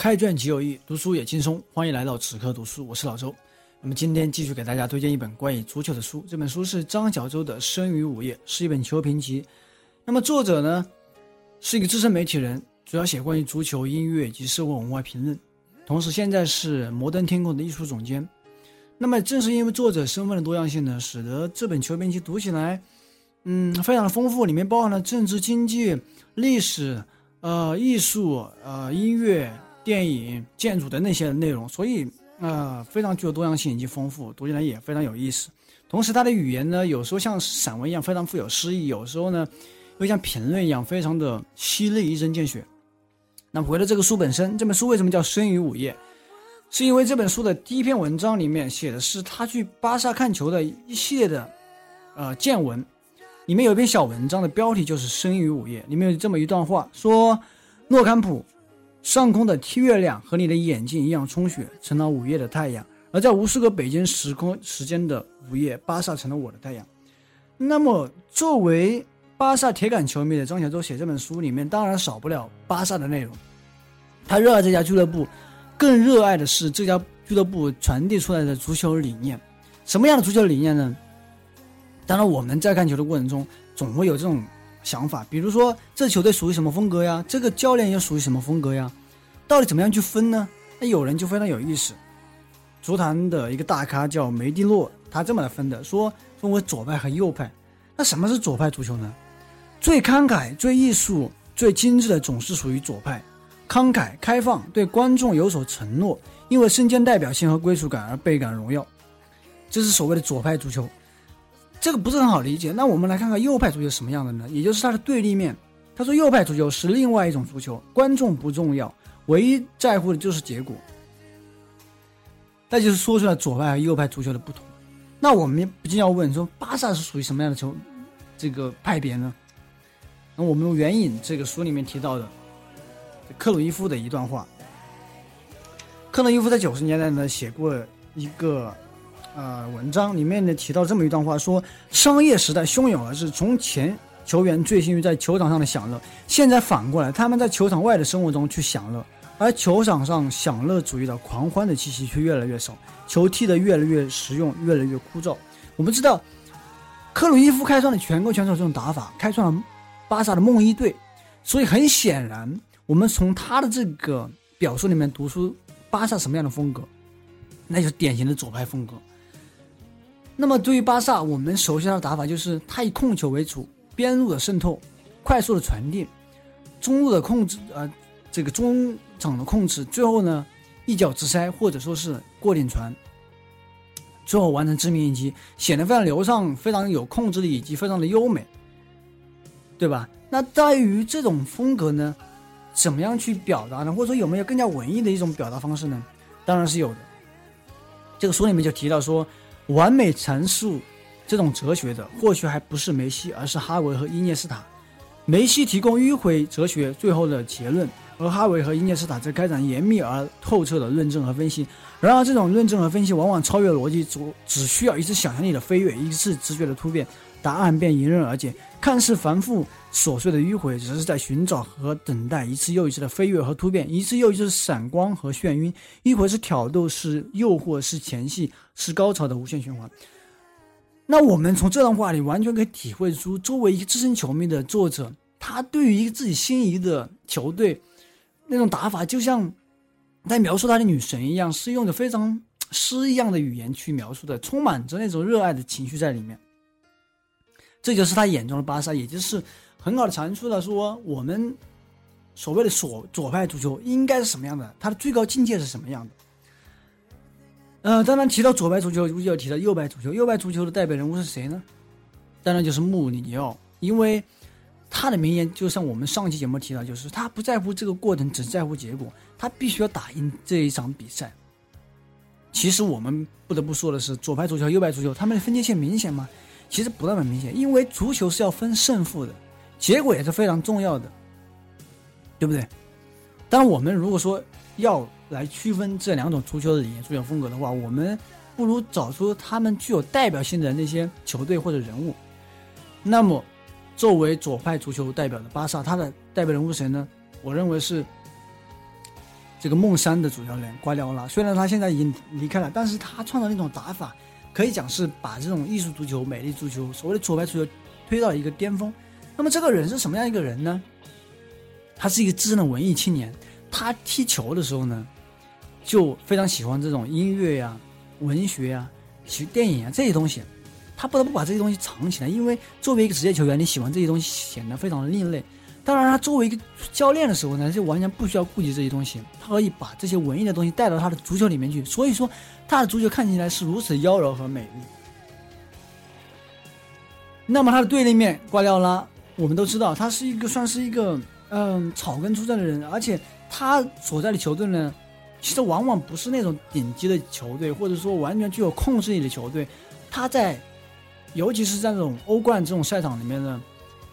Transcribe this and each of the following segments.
开卷即有益，读书也轻松。欢迎来到此刻读书，我是老周。那么今天继续给大家推荐一本关于足球的书，这本书是张小舟的《生于午夜》，是一本球评集。那么作者呢是一个资深媒体人，主要写关于足球、音乐及社会文化评论，同时现在是摩登天空的艺术总监。那么正是因为作者身份的多样性呢，使得这本球评集读起来，嗯，非常的丰富，里面包含了政治、经济、历史、呃艺术、呃音乐、电影、建筑的那些内容，所以。呃，非常具有多样性以及丰富，读起来也非常有意思。同时，它的语言呢，有时候像散文一样非常富有诗意，有时候呢，又像评论一样非常的犀利，一针见血。那回到这个书本身，这本书为什么叫《生于午夜》？是因为这本书的第一篇文章里面写的是他去巴萨看球的一系列的呃见闻，里面有一篇小文章的标题就是《生于午夜》，里面有这么一段话，说诺坎普。上空的月亮和你的眼睛一样充血，成了午夜的太阳；而在无数个北京时空时间的午夜，巴萨成了我的太阳。那么，作为巴萨铁杆球迷的张小舟写这本书里面，当然少不了巴萨的内容。他热爱这家俱乐部，更热爱的是这家俱乐部传递出来的足球理念。什么样的足球理念呢？当然，我们在看球的过程中，总会有这种。想法，比如说这球队属于什么风格呀？这个教练又属于什么风格呀？到底怎么样去分呢？那有人就非常有意思，足坛的一个大咖叫梅蒂诺，他这么来分的，说分为左派和右派。那什么是左派足球呢？最慷慨、最艺术、最精致的总是属于左派，慷慨、开放，对观众有所承诺，因为身兼代表性和归属感而倍感荣耀，这是所谓的左派足球。这个不是很好理解，那我们来看看右派足球什么样的呢？也就是它的对立面。他说，右派足球是另外一种足球，观众不重要，唯一在乎的就是结果。那就是说出来左派和右派足球的不同。那我们不禁要问说，巴萨是属于什么样的球这个派别呢？那我们用援引这个书里面提到的克鲁伊夫的一段话。克鲁伊夫在九十年代呢写过一个。呃，文章里面呢提到这么一段话，说商业时代汹涌而至，从前球员醉心于在球场上的享乐，现在反过来，他们在球场外的生活中去享乐，而球场上享乐主义的狂欢的气息却越来越少，球踢得越来越实用，越来越枯燥。我们知道，克鲁伊夫开创了全国选手这种打法，开创了巴萨的梦一队，所以很显然，我们从他的这个表述里面读出巴萨什么样的风格，那就是典型的左派风格。那么对于巴萨，我们熟悉他的打法就是他以控球为主，边路的渗透，快速的传递，中路的控制，呃，这个中场的控制，最后呢一脚直塞或者说是过顶传，最后完成致命一击，显得非常流畅，非常有控制力以及非常的优美，对吧？那在于这种风格呢，怎么样去表达呢？或者说有没有更加文艺的一种表达方式呢？当然是有的。这个书里面就提到说。完美阐述这种哲学的，或许还不是梅西，而是哈维和伊涅斯塔。梅西提供迂回哲学最后的结论，而哈维和伊涅斯塔则开展严密而透彻的论证和分析。然而，这种论证和分析往往超越逻辑，只只需要一次想象力的飞跃，一次直觉的突变，答案便迎刃而解。看似繁复琐碎的迂回，只是在寻找和等待一次又一次的飞跃和突变，一次又一次的闪光和眩晕。迂回是挑逗，是诱惑，是前戏，是高潮的无限循环。那我们从这段话里完全可以体会出，作为一个资深球迷的作者，他对于一个自己心仪的球队那种打法，就像在描述他的女神一样，是用着非常诗一样的语言去描述的，充满着那种热爱的情绪在里面。这就是他眼中的巴萨，也就是很好的阐述了说我们所谓的左左派足球应该是什么样的，它的最高境界是什么样的。呃，当然提到左派足球，就要提到右派足球。右派足球的代表人物是谁呢？当然就是穆里尼奥，因为他的名言就像我们上期节目提到，就是他不在乎这个过程，只在乎结果，他必须要打赢这一场比赛。其实我们不得不说的是，左派足球、右派足球，他们的分界线明显吗？其实不那么明显，因为足球是要分胜负的，结果也是非常重要的，对不对？当然，我们如果说要来区分这两种足球的理念、足球风格的话，我们不如找出他们具有代表性的那些球队或者人物。那么，作为左派足球代表的巴萨，他的代表人物谁呢？我认为是这个梦山的主教练瓜迪奥拉，虽然他现在已经离开了，但是他创造那种打法，可以讲是把这种艺术足球、美丽足球、所谓的左派足球推到一个巅峰。那么这个人是什么样一个人呢？他是一个资深的文艺青年，他踢球的时候呢，就非常喜欢这种音乐呀、文学呀、喜电影啊这些东西，他不得不把这些东西藏起来，因为作为一个职业球员，你喜欢这些东西显得非常的另类。当然，他作为一个教练的时候呢，就完全不需要顾及这些东西，他可以把这些文艺的东西带到他的足球里面去。所以说，他的足球看起来是如此妖娆和美丽。那么他的对立面瓜迪奥拉，我们都知道，他是一个算是一个嗯草根出身的人，而且他所在的球队呢，其实往往不是那种顶级的球队，或者说完全具有控制力的球队。他在，尤其是在这种欧冠这种赛场里面呢，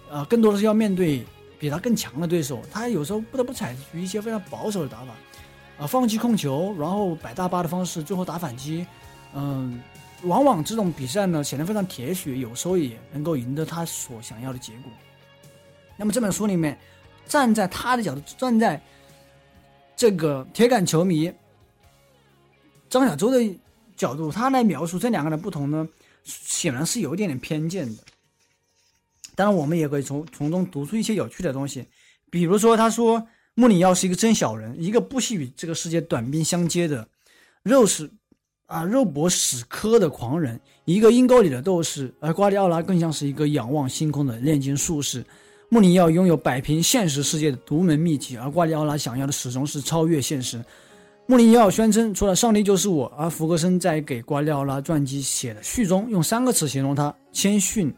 呃，更多的是要面对。比他更强的对手，他有时候不得不采取一些非常保守的打法，啊，放弃控球，然后摆大巴的方式，最后打反击，嗯，往往这种比赛呢显得非常铁血，有时候也能够赢得他所想要的结果。那么这本书里面，站在他的角度，站在这个铁杆球迷张小舟的角度，他来描述这两个人不同呢，显然是有一点点偏见的。当然，我们也可以从从中读出一些有趣的东西，比如说，他说穆里奥是一个真小人，一个不惜与这个世界短兵相接的肉食啊肉搏死磕的狂人，一个阴沟里的斗士。而瓜迪奥拉更像是一个仰望星空的炼金术士。穆里奥拥有摆平现实世界的独门秘籍，而瓜迪奥拉想要的始终是超越现实。穆里奥宣称，除了上帝就是我。而福格森在给瓜迪奥拉传记写的序中，用三个词形容他：谦逊、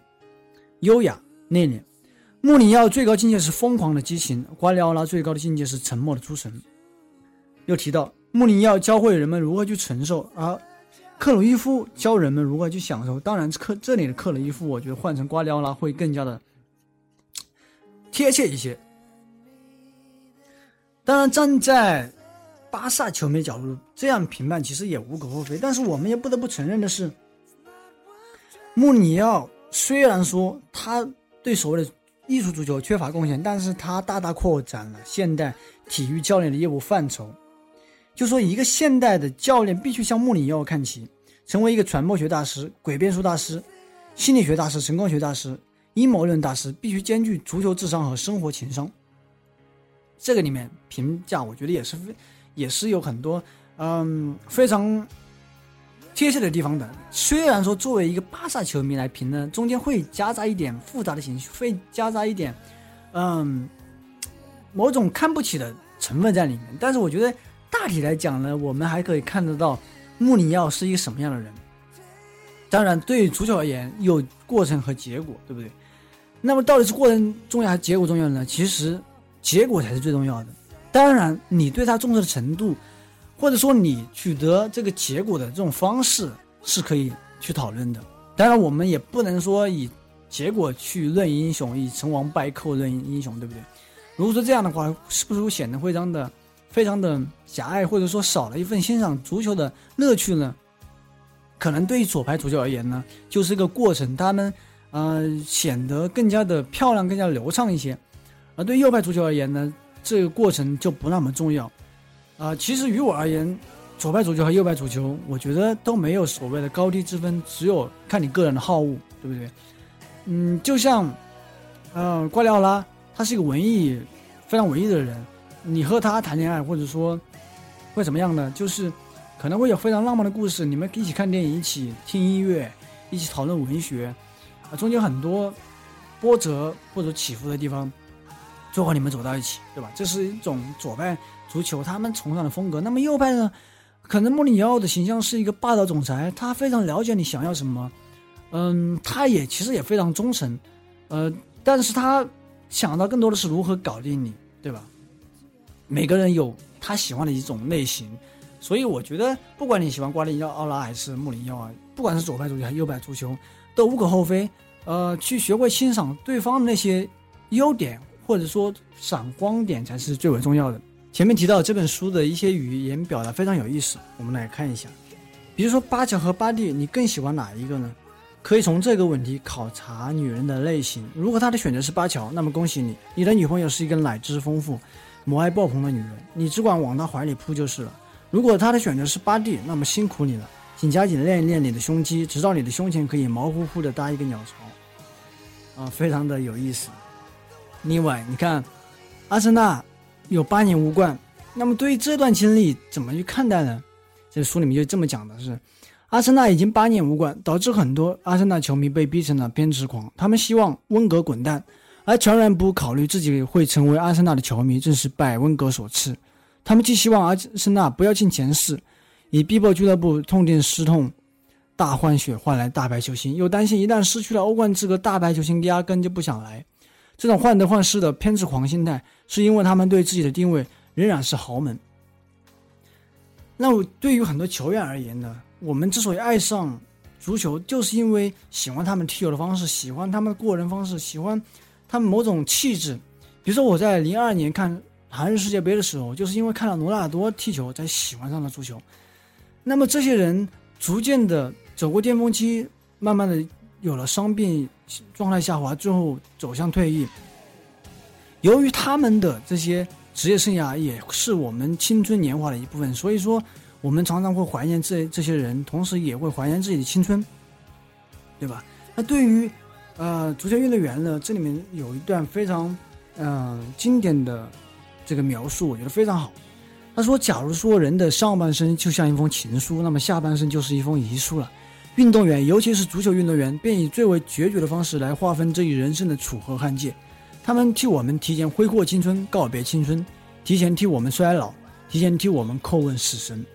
优雅。那年，穆里奥最高境界是疯狂的激情，瓜迪奥拉最高的境界是沉默的诸神。又提到穆里奥教会人们如何去承受，而克鲁伊夫教人们如何去享受。当然，克这里的克鲁伊夫，我觉得换成瓜迪奥拉会更加的贴切一些。当然，站在巴萨球迷角度这样评判其实也无可厚非，但是我们也不得不承认的是，穆里奥虽然说他。对所谓的艺术足球缺乏贡献，但是他大大扩展了现代体育教练的业务范畴。就说一个现代的教练必须向穆里尼奥看齐，成为一个传播学大师、诡辩术大师、心理学大师、成功学大师、阴谋论大师，必须兼具足球智商和生活情商。这个里面评价，我觉得也是非也是有很多嗯非常。贴切的地方的，虽然说作为一个巴萨球迷来评呢，中间会夹杂一点复杂的情绪，会夹杂一点，嗯，某种看不起的成分在里面。但是我觉得大体来讲呢，我们还可以看得到穆里奥是一个什么样的人。当然，对于足球而言，有过程和结果，对不对？那么到底是过程重要还是结果重要呢？其实结果才是最重要的。当然，你对他重视的程度。或者说你取得这个结果的这种方式是可以去讨论的，当然我们也不能说以结果去论英雄，以成王败寇论英雄，对不对？如果说这样的话，是不是会显得非常的、非常的狭隘，或者说少了一份欣赏足球的乐趣呢？可能对于左派足球而言呢，就是一个过程，他们呃显得更加的漂亮、更加流畅一些；而对右派足球而言呢，这个过程就不那么重要。啊，其实于我而言，左派足球和右派足球，我觉得都没有所谓的高低之分，只有看你个人的好恶，对不对？嗯，就像，呃，瓜迪奥拉，他是一个文艺，非常文艺的人，你和他谈恋爱，或者说会怎么样呢？就是可能会有非常浪漫的故事，你们一起看电影，一起听音乐，一起讨论文学，啊，中间很多波折或者起伏的地方，最后你们走到一起，对吧？这是一种左派。足球他们崇尚的风格，那么右派呢？可能穆里尼奥的形象是一个霸道总裁，他非常了解你想要什么，嗯，他也其实也非常忠诚，呃，但是他想到更多的是如何搞定你，对吧？每个人有他喜欢的一种类型，所以我觉得不管你喜欢瓜迪奥拉还是穆里尼奥啊，不管是左派足球还是右派足球，都无可厚非。呃，去学会欣赏对方的那些优点，或者说闪光点才是最为重要的。前面提到这本书的一些语言表达非常有意思，我们来看一下。比如说巴乔和巴蒂，你更喜欢哪一个呢？可以从这个问题考察女人的类型。如果她的选择是巴乔，那么恭喜你，你的女朋友是一个奶汁丰富、母爱爆棚的女人，你只管往她怀里扑就是了。如果她的选择是巴蒂，那么辛苦你了，请加紧练一练你的胸肌，直到你的胸前可以毛乎乎的搭一个鸟巢。啊，非常的有意思。另外，你看，阿森纳有八年无冠，那么对于这段经历怎么去看待呢？这书里面就这么讲的是，阿森纳已经八年无冠，导致很多阿森纳球迷被逼成了偏执狂，他们希望温格滚蛋。而全然不考虑自己会成为阿森纳的球迷，正是拜温格所赐。他们既希望阿森纳不要进前四，以逼迫俱乐部痛定思痛，大换血换来大牌球星，又担心一旦失去了欧冠资格，大牌球星压根就不想来。这种患得患失的偏执狂心态，是因为他们对自己的定位仍然是豪门。那我对于很多球员而言呢，我们之所以爱上足球，就是因为喜欢他们踢球的方式，喜欢他们的过人方式，喜欢。他们某种气质，比如说我在零二年看韩日世界杯的时候，就是因为看了罗纳尔多踢球才喜欢上了足球。那么这些人逐渐的走过巅峰期，慢慢的有了伤病，状态下滑，最后走向退役。由于他们的这些职业生涯也是我们青春年华的一部分，所以说我们常常会怀念这这些人，同时也会怀念自己的青春，对吧？那对于。呃，足球运动员呢，这里面有一段非常，嗯，经典的这个描述，我觉得非常好。他说：“假如说人的上半身就像一封情书，那么下半身就是一封遗书了。运动员，尤其是足球运动员，便以最为决绝的方式来划分这一人生的楚河汉界。他们替我们提前挥霍青春，告别青春，提前替我们衰老，提前替我们叩问死神。”